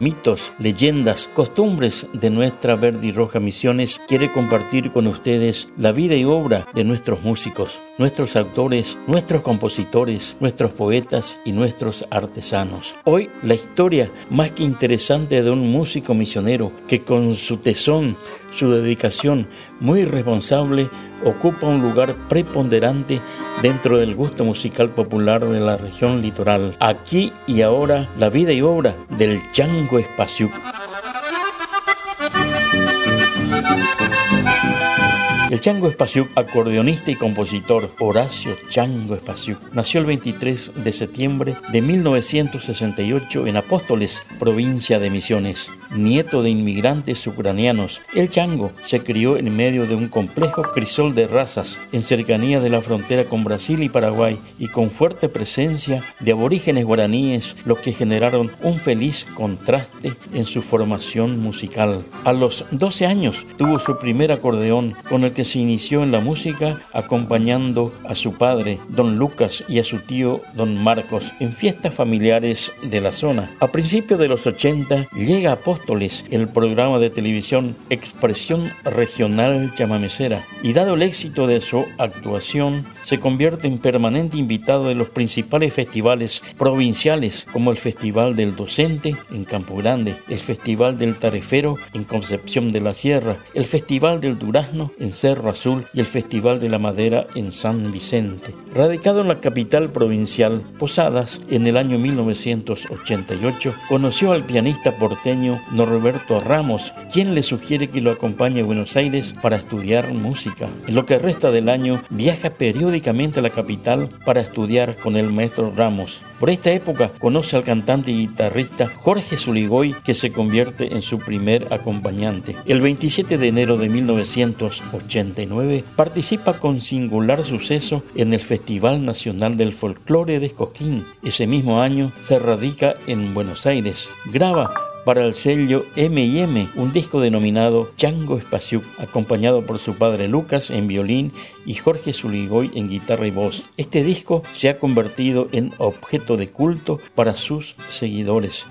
mitos, leyendas, costumbres de nuestra verde y roja misiones, quiere compartir con ustedes la vida y obra de nuestros músicos, nuestros autores, nuestros compositores, nuestros poetas y nuestros artesanos. Hoy la historia más que interesante de un músico misionero que con su tesón, su dedicación muy responsable, ocupa un lugar preponderante dentro del gusto musical popular de la región litoral. Aquí y ahora, la vida y obra del Chango Espacio. El Chango Espasiuk, acordeonista y compositor Horacio Chango Espasiuk, nació el 23 de septiembre de 1968 en Apóstoles, provincia de Misiones. Nieto de inmigrantes ucranianos, el Chango se crió en medio de un complejo crisol de razas en cercanía de la frontera con Brasil y Paraguay y con fuerte presencia de aborígenes guaraníes, lo que generaron un feliz contraste en su formación musical. A los 12 años tuvo su primer acordeón con el que se inició en la música acompañando a su padre, don Lucas, y a su tío, don Marcos, en fiestas familiares de la zona. A principios de los 80 llega a Apóstoles el programa de televisión Expresión Regional Chamamecera y dado el éxito de su actuación, se convierte en permanente invitado de los principales festivales provinciales como el Festival del Docente en Campo Grande, el Festival del Tarefero en Concepción de la Sierra, el Festival del Durazno en Cerro Azul y el Festival de la Madera en San Vicente. Radicado en la capital provincial, Posadas, en el año 1988, conoció al pianista porteño Norberto Ramos, quien le sugiere que lo acompañe a Buenos Aires para estudiar música. En lo que resta del año, viaja periódicamente a la capital para estudiar con el maestro Ramos. Por esta época conoce al cantante y guitarrista Jorge Zuligoy, que se convierte en su primer acompañante. El 27 de enero de 1989 participa con singular suceso en el Festival Nacional del Folclore de Coquín. Ese mismo año se radica en Buenos Aires. Graba para el sello M&M, un disco denominado Chango Espaciuc, acompañado por su padre Lucas en violín y Jorge Zuligoy en guitarra y voz. Este disco se ha convertido en objeto de culto para sus seguidores.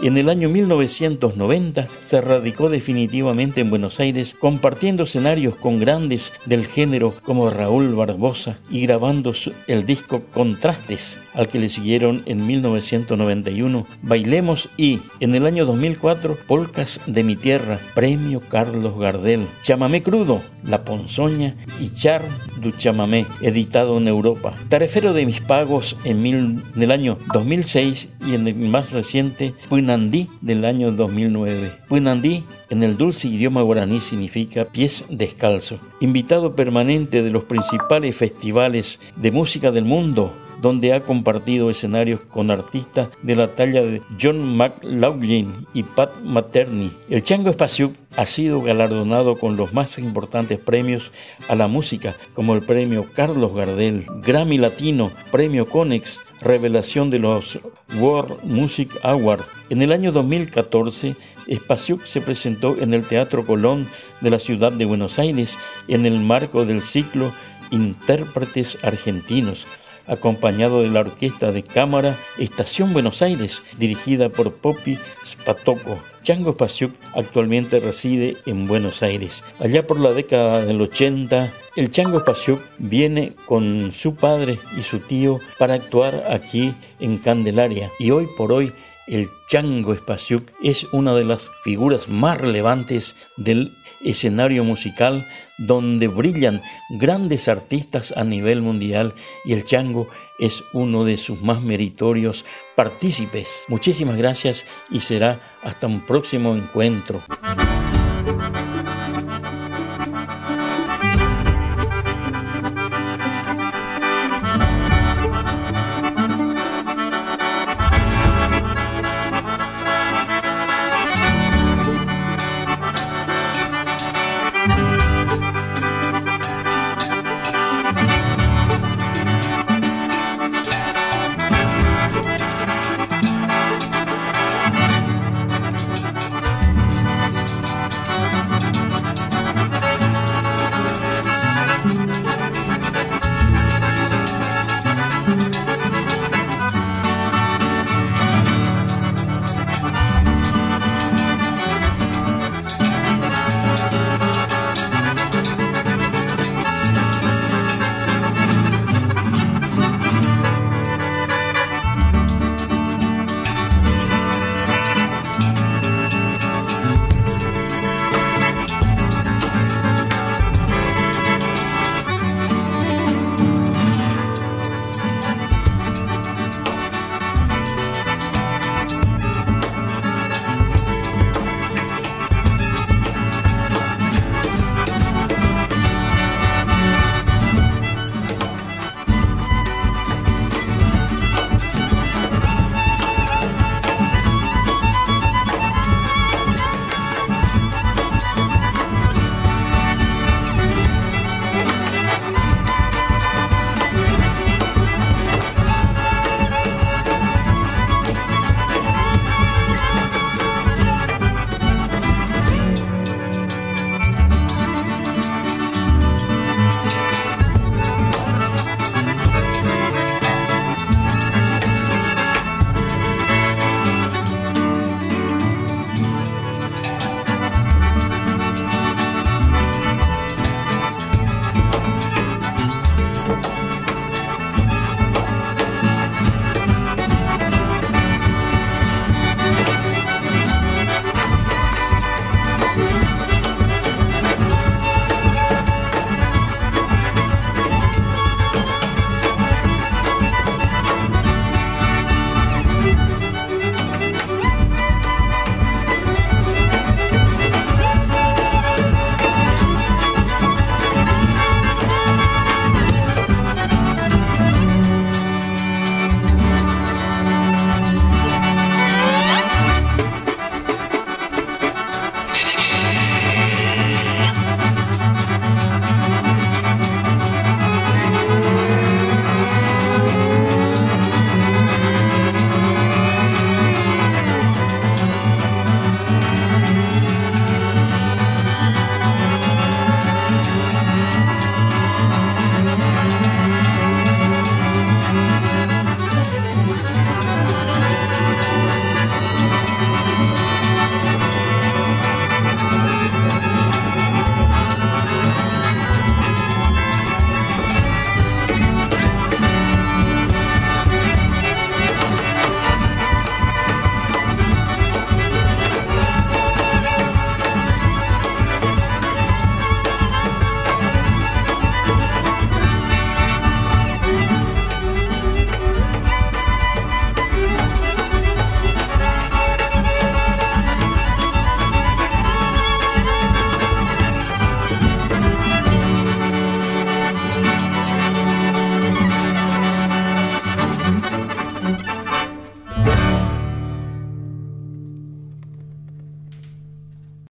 En el año 1990 se radicó definitivamente en Buenos Aires, compartiendo escenarios con grandes del género como Raúl Barbosa y grabando el disco Contrastes, al que le siguieron en 1991 Bailemos y en el año 2004 Polcas de mi tierra, Premio Carlos Gardel, Chamamé Crudo, La Ponzoña y Char du Chamamé, editado en Europa. Tarefero de mis pagos en, en el año 2006 y en el más reciente Puinandí del año 2009. Puinandí en el dulce idioma guaraní significa pies descalzo. Invitado permanente de los principales festivales de música del mundo, donde ha compartido escenarios con artistas de la talla de John McLaughlin y Pat Materni. El Chango Espacio ha sido galardonado con los más importantes premios a la música, como el premio Carlos Gardel, Grammy Latino, premio Conex, revelación de los World Music Awards. En el año 2014, Espaciuc se presentó en el Teatro Colón de la ciudad de Buenos Aires en el marco del ciclo Intérpretes Argentinos acompañado de la Orquesta de Cámara Estación Buenos Aires, dirigida por Poppy Spatoco. Chango Spasiuk actualmente reside en Buenos Aires. Allá por la década del 80, el Chango Spasiuk viene con su padre y su tío para actuar aquí en Candelaria y hoy por hoy el Chango Spasiuk es una de las figuras más relevantes del escenario musical donde brillan grandes artistas a nivel mundial y el Chango es uno de sus más meritorios partícipes. Muchísimas gracias y será hasta un próximo encuentro.